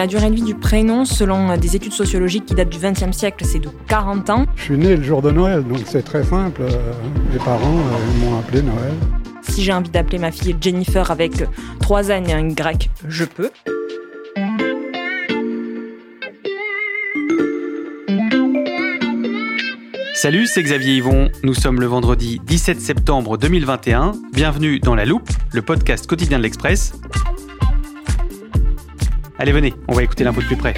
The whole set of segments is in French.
La durée de vie du prénom, selon des études sociologiques qui datent du XXe siècle, c'est de 40 ans. Je suis né le jour de Noël, donc c'est très simple. Mes parents euh, m'ont appelé Noël. Si j'ai envie d'appeler ma fille Jennifer avec trois N et un Y, je peux. Salut, c'est Xavier Yvon. Nous sommes le vendredi 17 septembre 2021. Bienvenue dans La Loupe, le podcast quotidien de l'Express. Allez, venez, on va écouter l'info de plus près.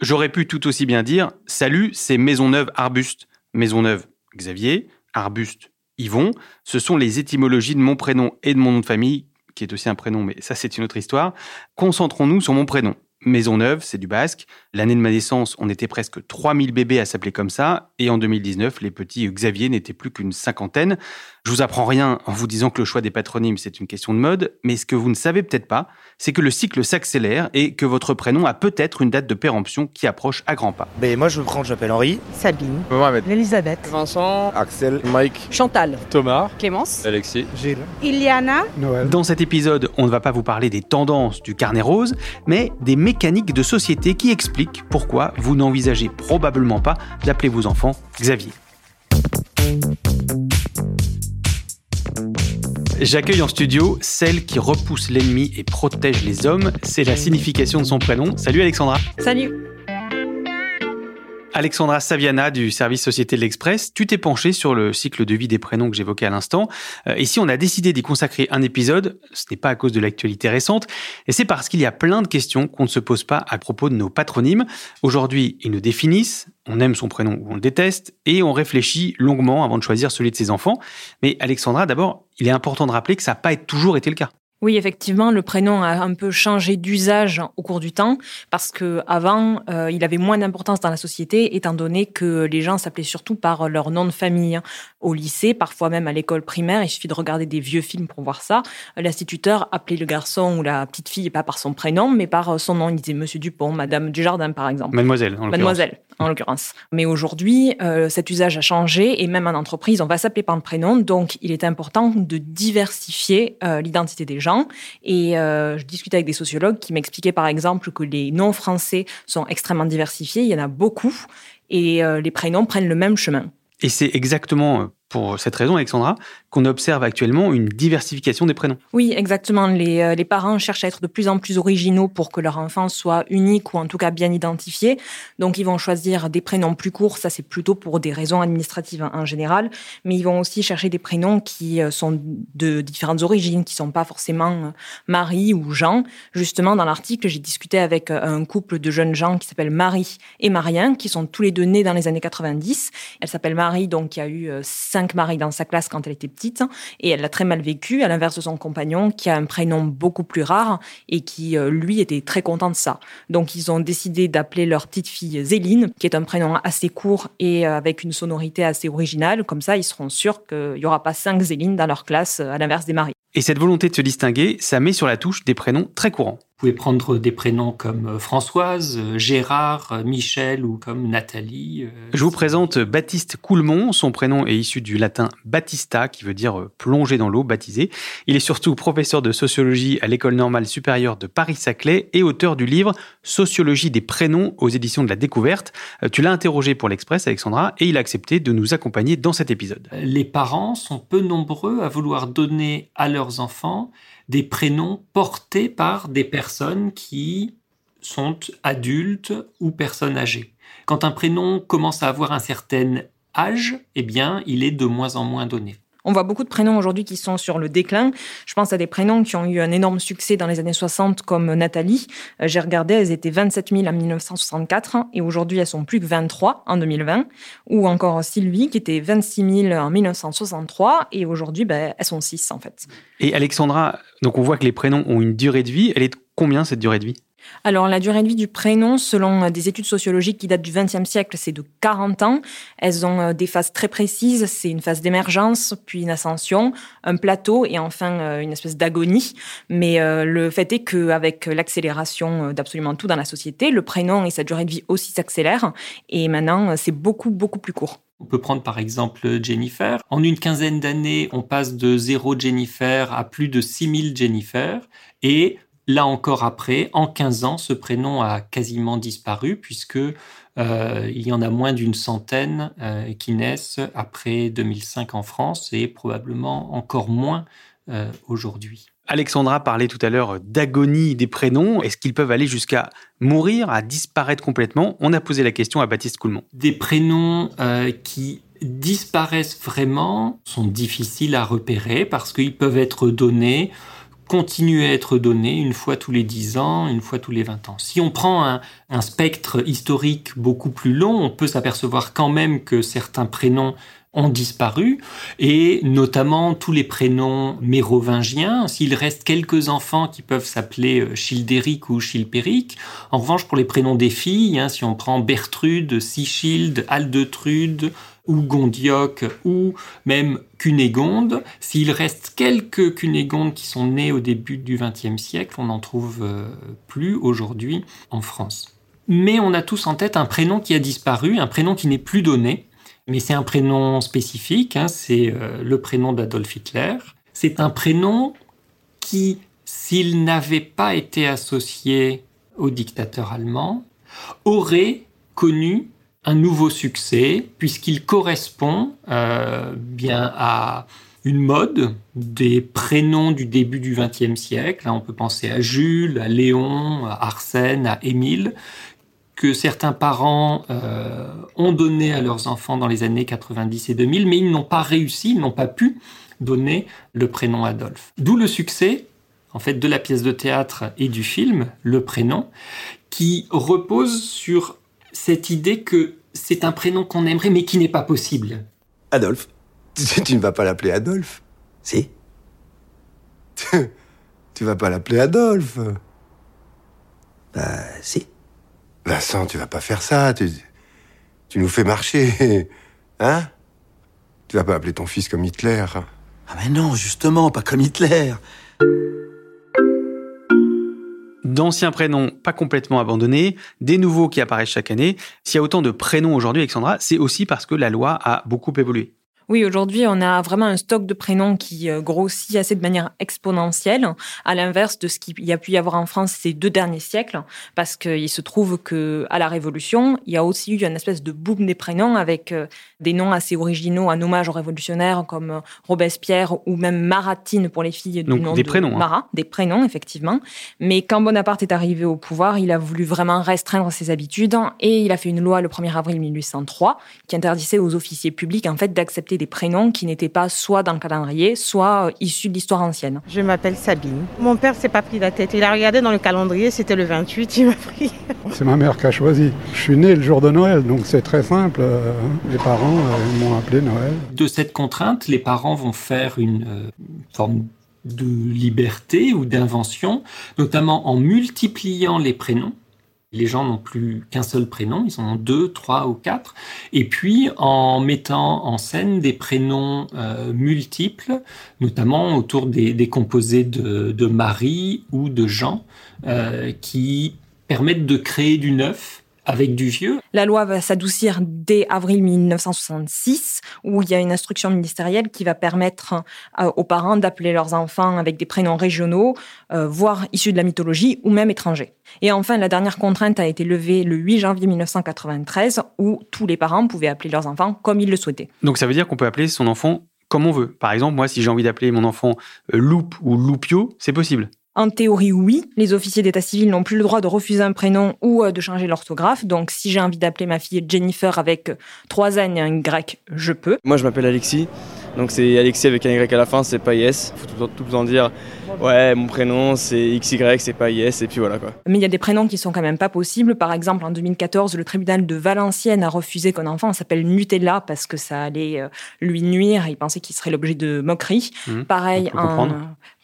J'aurais pu tout aussi bien dire Salut, c'est Maisonneuve Arbuste. Maisonneuve Xavier, Arbuste Yvon. Ce sont les étymologies de mon prénom et de mon nom de famille, qui est aussi un prénom, mais ça c'est une autre histoire. Concentrons-nous sur mon prénom. Maisonneuve, c'est du basque. L'année de ma naissance, on était presque 3000 bébés à s'appeler comme ça. Et en 2019, les petits Xavier n'étaient plus qu'une cinquantaine. Je vous apprends rien en vous disant que le choix des patronymes, c'est une question de mode. Mais ce que vous ne savez peut-être pas, c'est que le cycle s'accélère et que votre prénom a peut-être une date de péremption qui approche à grands pas. Ben, moi, je me prends, je m'appelle Henri. Sabine. Mohamed. Elisabeth. Vincent. Axel. Mike. Chantal. Thomas. Clémence. Alexis. Gilles. Iliana. Noël. Dans cet épisode, on ne va pas vous parler des tendances du carnet rose, mais des mécaniques de société qui expliquent pourquoi vous n'envisagez probablement pas d'appeler vos enfants Xavier. J'accueille en studio celle qui repousse l'ennemi et protège les hommes. C'est la signification de son prénom. Salut Alexandra. Salut Alexandra Saviana du service Société de l'Express, tu t'es penchée sur le cycle de vie des prénoms que j'évoquais à l'instant. Euh, et si on a décidé d'y consacrer un épisode, ce n'est pas à cause de l'actualité récente, et c'est parce qu'il y a plein de questions qu'on ne se pose pas à propos de nos patronymes. Aujourd'hui, ils nous définissent, on aime son prénom ou on le déteste, et on réfléchit longuement avant de choisir celui de ses enfants. Mais Alexandra, d'abord, il est important de rappeler que ça n'a pas toujours été le cas. Oui, effectivement, le prénom a un peu changé d'usage au cours du temps parce que avant, euh, il avait moins d'importance dans la société étant donné que les gens s'appelaient surtout par leur nom de famille. Au lycée, parfois même à l'école primaire, il suffit de regarder des vieux films pour voir ça. L'instituteur appelait le garçon ou la petite fille pas par son prénom, mais par son nom. Il disait Monsieur Dupont, Madame Dujardin, par exemple. Mademoiselle, en Mademoiselle, en l'occurrence. Mais aujourd'hui, euh, cet usage a changé et même en entreprise, on va s'appeler par le prénom. Donc, il est important de diversifier euh, l'identité des gens et euh, je discutais avec des sociologues qui m'expliquaient par exemple que les noms français sont extrêmement diversifiés, il y en a beaucoup, et euh, les prénoms prennent le même chemin. Et c'est exactement pour cette raison, Alexandra, qu'on observe actuellement une diversification des prénoms. Oui, exactement. Les, euh, les, parents cherchent à être de plus en plus originaux pour que leur enfant soit unique ou en tout cas bien identifié. Donc, ils vont choisir des prénoms plus courts. Ça, c'est plutôt pour des raisons administratives en général. Mais ils vont aussi chercher des prénoms qui euh, sont de différentes origines, qui sont pas forcément euh, Marie ou Jean. Justement, dans l'article, j'ai discuté avec un couple de jeunes gens qui s'appellent Marie et Marien, qui sont tous les deux nés dans les années 90. Elle s'appelle Marie, donc qui a eu cinq cinq dans sa classe quand elle était petite et elle l'a très mal vécu, à l'inverse de son compagnon qui a un prénom beaucoup plus rare et qui, euh, lui, était très content de ça. Donc, ils ont décidé d'appeler leur petite fille Zéline, qui est un prénom assez court et euh, avec une sonorité assez originale. Comme ça, ils seront sûrs qu'il n'y aura pas cinq Zéline dans leur classe, à l'inverse des maris. Et cette volonté de se distinguer, ça met sur la touche des prénoms très courants. Vous pouvez prendre des prénoms comme euh, Françoise, euh, Gérard, euh, Michel ou comme Nathalie. Je vous présente Baptiste Coulmont. Son prénom est issu du latin Battista, qui veut dire plonger dans l'eau, baptisé. Il est surtout professeur de sociologie à l'École normale supérieure de Paris-Saclay et auteur du livre Sociologie des prénoms aux éditions de la Découverte. Tu l'as interrogé pour l'Express, Alexandra, et il a accepté de nous accompagner dans cet épisode. Les parents sont peu nombreux à vouloir donner à leurs enfants des prénoms portés par des personnes qui sont adultes ou personnes âgées. Quand un prénom commence à avoir un certain âge, eh bien, il est de moins en moins donné. On voit beaucoup de prénoms aujourd'hui qui sont sur le déclin. Je pense à des prénoms qui ont eu un énorme succès dans les années 60, comme Nathalie. Euh, j'ai regardé, elles étaient 27 000 en 1964 et aujourd'hui elles sont plus que 23 en 2020. Ou encore Sylvie, qui était 26 000 en 1963 et aujourd'hui ben, elles sont 6 en fait. Et Alexandra, donc on voit que les prénoms ont une durée de vie. Elle est de combien cette durée de vie? Alors, la durée de vie du prénom, selon des études sociologiques qui datent du XXe siècle, c'est de 40 ans. Elles ont euh, des phases très précises. C'est une phase d'émergence, puis une ascension, un plateau et enfin euh, une espèce d'agonie. Mais euh, le fait est qu'avec l'accélération d'absolument tout dans la société, le prénom et sa durée de vie aussi s'accélèrent. Et maintenant, c'est beaucoup, beaucoup plus court. On peut prendre par exemple Jennifer. En une quinzaine d'années, on passe de zéro Jennifer à plus de 6000 Jennifer. Et là encore après, en 15 ans, ce prénom a quasiment disparu puisque euh, il y en a moins d'une centaine euh, qui naissent après 2005 en France et probablement encore moins euh, aujourd'hui. Alexandra parlait tout à l'heure d'agonie des prénoms. Est-ce qu'ils peuvent aller jusqu'à mourir, à disparaître complètement? On a posé la question à Baptiste Coulmont. Des prénoms qui disparaissent vraiment sont difficiles à repérer parce qu'ils peuvent être donnés continuer à être donné une fois tous les 10 ans, une fois tous les 20 ans. Si on prend un spectre historique beaucoup plus long, on peut s'apercevoir quand même que certains prénoms ont disparu, et notamment tous les prénoms mérovingiens. S'il reste quelques enfants qui peuvent s'appeler euh, Childéric ou Chilpéric, en revanche pour les prénoms des filles, hein, si on prend Bertrude, Sichilde, Aldetrude, ou Gondioque, ou même Cunégonde, s'il reste quelques Cunégondes qui sont nées au début du XXe siècle, on n'en trouve euh, plus aujourd'hui en France. Mais on a tous en tête un prénom qui a disparu, un prénom qui n'est plus donné, mais c'est un prénom spécifique, hein, c'est euh, le prénom d'Adolf Hitler. C'est un prénom qui, s'il n'avait pas été associé au dictateur allemand, aurait connu un nouveau succès puisqu'il correspond euh, bien à une mode des prénoms du début du XXe siècle. on peut penser à Jules, à Léon, à Arsène, à Émile, que certains parents euh, ont donné à leurs enfants dans les années 90 et 2000, mais ils n'ont pas réussi, ils n'ont pas pu donner le prénom Adolphe. D'où le succès, en fait, de la pièce de théâtre et du film, le prénom, qui repose sur cette idée que c'est un prénom qu'on aimerait, mais qui n'est pas possible. Adolphe. Tu, ne vas pas l'appeler Adolphe Si. tu vas pas l'appeler Adolphe Bah, si. Vincent, tu vas pas faire ça. Tu, tu nous fais marcher. Hein? Tu vas pas appeler ton fils comme Hitler. Ah mais non, justement, pas comme Hitler. D'anciens prénoms pas complètement abandonnés, des nouveaux qui apparaissent chaque année. S'il y a autant de prénoms aujourd'hui, Alexandra, c'est aussi parce que la loi a beaucoup évolué. Oui, aujourd'hui, on a vraiment un stock de prénoms qui euh, grossit assez de manière exponentielle, à l'inverse de ce qu'il y a pu y avoir en France ces deux derniers siècles, parce qu'il se trouve que à la Révolution, il y a aussi eu une espèce de boom des prénoms avec euh, des noms assez originaux en hommage aux révolutionnaires comme euh, Robespierre ou même Maratine pour les filles du nom des de prénoms, hein. Marat, des prénoms effectivement. Mais quand Bonaparte est arrivé au pouvoir, il a voulu vraiment restreindre ses habitudes et il a fait une loi le 1er avril 1803 qui interdisait aux officiers publics en fait d'accepter des prénoms qui n'étaient pas soit dans le calendrier, soit euh, issus de l'histoire ancienne. Je m'appelle Sabine. Mon père s'est pas pris la tête. Il a regardé dans le calendrier, c'était le 28, il m'a pris. C'est ma mère qui a choisi. Je suis né le jour de Noël, donc c'est très simple. Euh, les parents euh, m'ont appelé Noël. De cette contrainte, les parents vont faire une forme de liberté ou d'invention, notamment en multipliant les prénoms les gens n'ont plus qu'un seul prénom, ils en ont deux, trois ou quatre. Et puis en mettant en scène des prénoms euh, multiples, notamment autour des, composés de, Marie ou de Jean, euh, qui permettent de créer du neuf avec du vieux. La loi va s'adoucir dès avril 1966, où il y a une instruction ministérielle qui va permettre euh, aux parents d'appeler leurs enfants avec des prénoms régionaux, euh, voire issus de la mythologie, ou même étrangers. Et enfin, la dernière contrainte a été levée le 8 janvier 1993, où tous les parents pouvaient appeler leurs enfants comme ils le souhaitaient. Donc ça veut dire qu'on peut appeler son enfant comme on veut. Par exemple, moi, si j'ai envie d'appeler mon enfant euh, Loup ou Loupio, c'est possible. En théorie, oui. Les officiers d'état civil n'ont plus le droit de refuser un prénom ou euh, de changer l'orthographe. Donc, si j'ai envie d'appeler ma fille Jennifer avec trois N et un Y, je peux. Moi, je m'appelle Alexis. Donc, c'est Alexis avec un Y à la fin, c'est pas yes. Faut tout, tout le temps dire ouais, mon prénom c'est XY, c'est pas yes, et puis voilà quoi. Mais il y a des prénoms qui sont quand même pas possibles. Par exemple, en 2014, le tribunal de Valenciennes a refusé qu'un enfant s'appelle Nutella parce que ça allait euh, lui nuire. Il pensait qu'il serait l'objet de moqueries. Mmh. Pareil, en,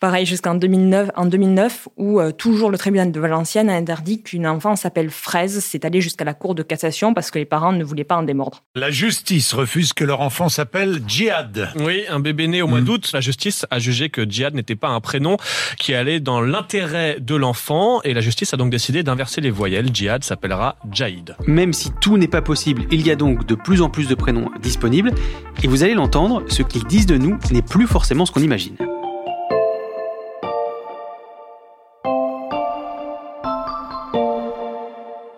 Pareil jusqu'en 2009, en 2009, où euh, toujours le tribunal de Valenciennes a interdit qu'une enfant s'appelle Fraise. C'est allé jusqu'à la cour de cassation parce que les parents ne voulaient pas en démordre. La justice refuse que leur enfant s'appelle Djihad. Oui, un bébé né au mois hmm. d'août. La justice a jugé que Djihad n'était pas un prénom qui allait dans l'intérêt de l'enfant et la justice a donc décidé d'inverser les voyelles. Djihad s'appellera Jaïd. Même si tout n'est pas possible, il y a donc de plus en plus de prénoms disponibles et vous allez l'entendre, ce qu'ils disent de nous n'est plus forcément ce qu'on imagine.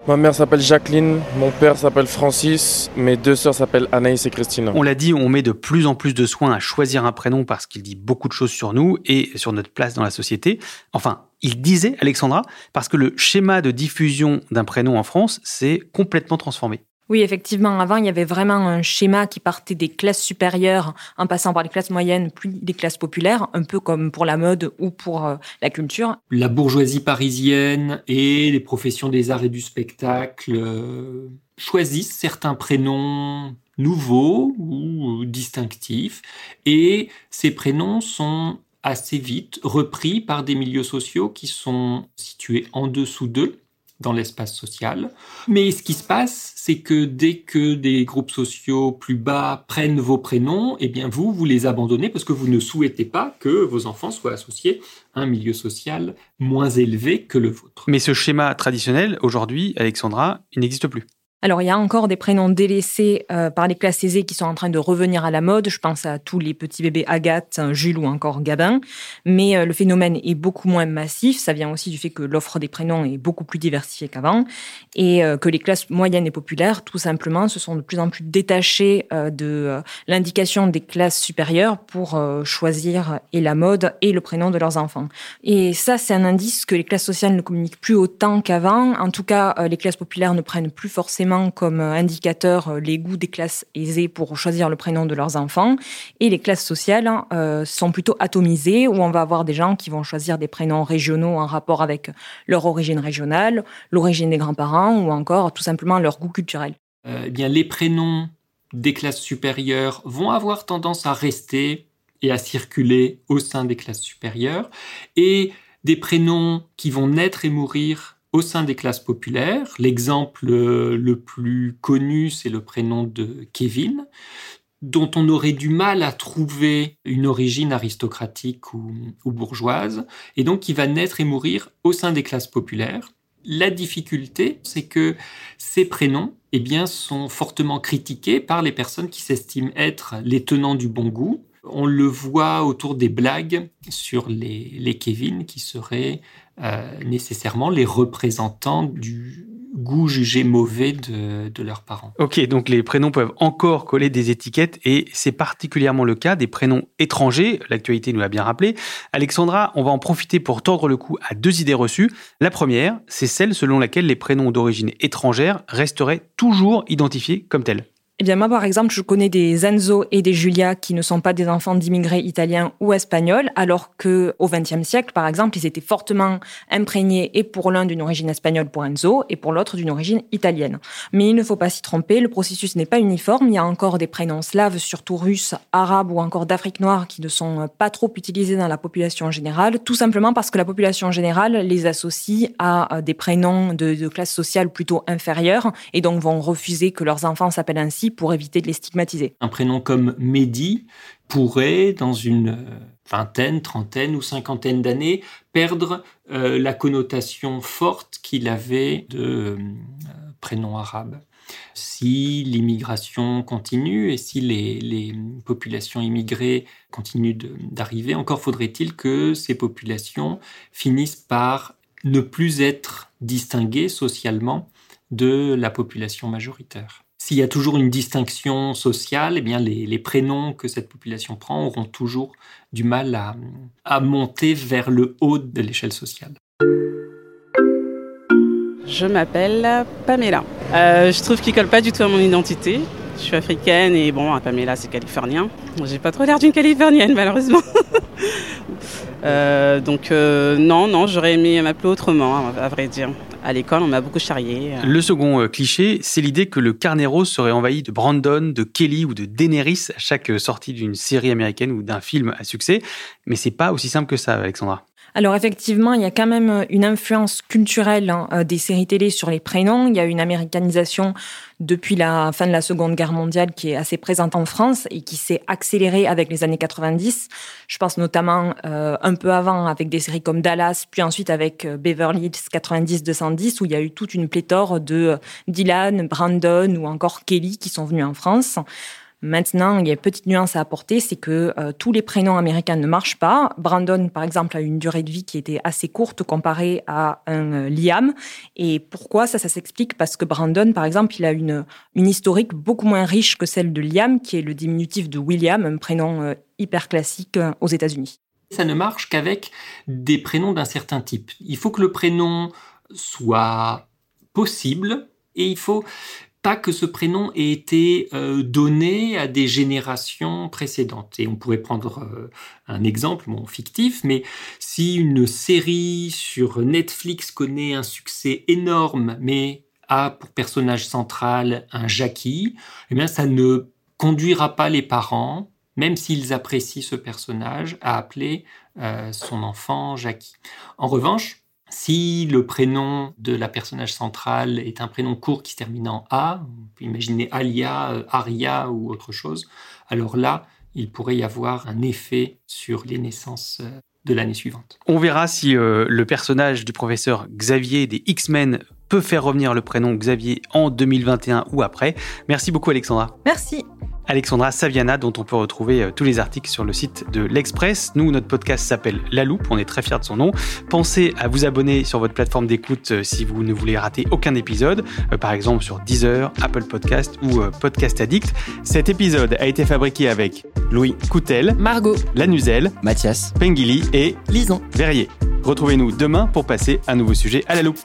Ma mère s'appelle Jacqueline, mon père s'appelle Francis, mes deux sœurs s'appellent Anaïs et Christine. On l'a dit, on met de plus en plus de soin à choisir un prénom parce qu'il dit beaucoup de choses sur nous et sur notre place dans la société. Enfin, il disait, Alexandra, parce que le schéma de diffusion d'un prénom en France s'est complètement transformé. Oui, effectivement, avant, il y avait vraiment un schéma qui partait des classes supérieures en passant par les classes moyennes, puis les classes populaires, un peu comme pour la mode ou pour euh, la culture. La bourgeoisie parisienne et les professions des arts et du spectacle euh, choisissent certains prénoms nouveaux ou distinctifs, et ces prénoms sont assez vite repris par des milieux sociaux qui sont situés en dessous d'eux dans l'espace social. Mais ce qui se passe, c'est que dès que des groupes sociaux plus bas prennent vos prénoms, eh bien vous, vous les abandonnez parce que vous ne souhaitez pas que vos enfants soient associés à un milieu social moins élevé que le vôtre. Mais ce schéma traditionnel, aujourd'hui, Alexandra, il n'existe plus. Alors, il y a encore des prénoms délaissés euh, par les classes aisées qui sont en train de revenir à la mode. Je pense à tous les petits bébés Agathe, Jules ou encore Gabin. Mais euh, le phénomène est beaucoup moins massif. Ça vient aussi du fait que l'offre des prénoms est beaucoup plus diversifiée qu'avant et euh, que les classes moyennes et populaires, tout simplement, se sont de plus en plus détachées de l'indication des classes supérieures pour choisir et la mode et le prénom de leurs enfants. Et ça, c'est un indice que les classes sociales ne communiquent plus autant qu'avant. En tout cas, les classes populaires ne prennent plus forcément comme indicateur euh, les goûts des classes aisées pour choisir le prénom de leurs enfants. Et les classes sociales hein, euh, sont plutôt atomisées, où on va avoir des gens qui vont choisir des prénoms régionaux en rapport avec leur origine régionale, l'origine des grands-parents ou encore tout simplement leur goût culturel. Euh, eh bien, les prénoms des classes supérieures vont avoir tendance à rester et à circuler au sein des classes supérieures, et des prénoms qui vont naître et mourir au sein des classes populaires. L'exemple euh, le plus connu, c'est le prénom de Kevin, dont on aurait du mal à trouver une origine aristocratique ou, bourgeoise, et donc qui va naître et mourir au sein des classes populaires. La difficulté, c'est que ces prénoms eh bien, sont fortement critiqués par les personnes qui s'estiment être les tenants du bon goût. On le voit autour des blagues sur les, les Kevin qui seraient euh, nécessairement les représentants du goût jugé mauvais de, de, leurs parents. Ok, donc les prénoms peuvent encore coller des étiquettes et c'est particulièrement le cas des prénoms étrangers, l'actualité nous l'a bien rappelé. Alexandra, on va en profiter pour tordre le cou à deux idées reçues. La première, c'est celle selon laquelle les prénoms d'origine étrangère resteraient toujours identifiés comme tels. Eh bien, moi, par exemple, je connais des Enzo et des Julia qui ne sont pas des enfants d'immigrés italiens ou espagnols, alors que au XXe siècle, par exemple, ils étaient fortement imprégnés et pour l'un d'une origine espagnole pour Enzo et pour l'autre d'une origine italienne. Mais il ne faut pas s'y tromper, le processus n'est pas uniforme. Il y a encore des prénoms slaves, surtout russes, arabes ou encore d'Afrique noire qui ne sont pas trop utilisés dans la population générale, tout simplement parce que la population générale les associe à des prénoms de classe sociale plutôt inférieure et donc vont refuser que leurs enfants s'appellent ainsi pour éviter de les stigmatiser. Un prénom comme Mehdi pourrait, dans une euh, vingtaine, trentaine ou cinquantaine d'années, perdre euh, la connotation forte qu'il avait de euh, prénom arabe. Si l'immigration continue et si les, populations immigrées continuent d'arriver, encore faudrait-il que ces populations finissent par ne plus être distinguées socialement de la population majoritaire. S'il y a toujours une distinction sociale, eh bien les, prénoms que cette population prend auront toujours du mal à, monter vers le haut de l'échelle sociale. Je m'appelle Pamela. Euh, je trouve qu'il colle pas du tout à mon identité. Je suis africaine et bon, Pamela c'est californien. J'ai pas trop l'air d'une californienne malheureusement. Euh, donc euh, non, non, j'aurais aimé m'appeler autrement, à vrai dire à l'école, on m'a beaucoup charrié. Le second euh, cliché, c'est l'idée que le carnet serait envahi de Brandon, de Kelly ou de Daenerys à chaque sortie d'une série américaine ou d'un film à succès. Mais c'est pas aussi simple que ça, Alexandra. Alors effectivement, il y a quand même une influence culturelle hein, euh, des séries télé sur les prénoms. Il y a une américanisation depuis la fin de la Seconde Guerre mondiale qui est assez présente en France et qui s'est accélérée avec les années 90. Je pense notamment euh, un peu avant avec des séries comme Dallas, puis ensuite avec euh, Beverly Hills 90-210 où il y a eu toute une pléthore de Dylan, Brandon ou encore Kelly qui sont venus en France. Maintenant, il y a une petite nuance à apporter, c'est que euh, tous les prénoms américains ne marchent pas. Brandon, par exemple, a une durée de vie qui était assez courte comparée à un euh, Liam. Et pourquoi ça, ça s'explique? Parce que Brandon, par exemple, il a une, une historique beaucoup moins riche que celle de Liam, qui est le diminutif de William, un prénom euh, hyper classique aux États-Unis. Ça ne marche qu'avec des prénoms d'un certain type. Il faut que le prénom soit possible et il faut pas que ce prénom ait été euh, donné à des générations précédentes. Et on pourrait prendre euh, un exemple, fictif, mais si une série sur Netflix connaît un succès énorme, mais a pour personnage central un Jackie, eh bien ça ne conduira pas les parents, même s'ils apprécient ce personnage, à appeler euh, son enfant Jackie. En revanche, si le prénom de la personnage centrale est un prénom court qui se termine en A, on peut imaginer Alia, euh, Aria ou autre chose, alors là, il pourrait y avoir un effet sur les naissances euh, de l'année suivante. On verra si euh, le personnage du professeur Xavier des X-Men peut faire revenir le prénom Xavier en 2021 ou après. Merci beaucoup Alexandra. Merci. Alexandra Saviana, dont on peut retrouver euh, tous les articles sur le site de l'Express. Nous, notre podcast s'appelle La Loupe, on est très fiers de son nom. Pensez à vous abonner sur votre plateforme d'écoute euh, si vous ne voulez rater aucun épisode, euh, par exemple sur Deezer, Apple Podcast ou Podcast Addict. Cet épisode a été fabriqué avec Louis Coutel, Margot, Lanuzel, Mathias, Pengili et Lison Verrier. Retrouvez-nous demain pour passer un nouveau sujet à la loupe.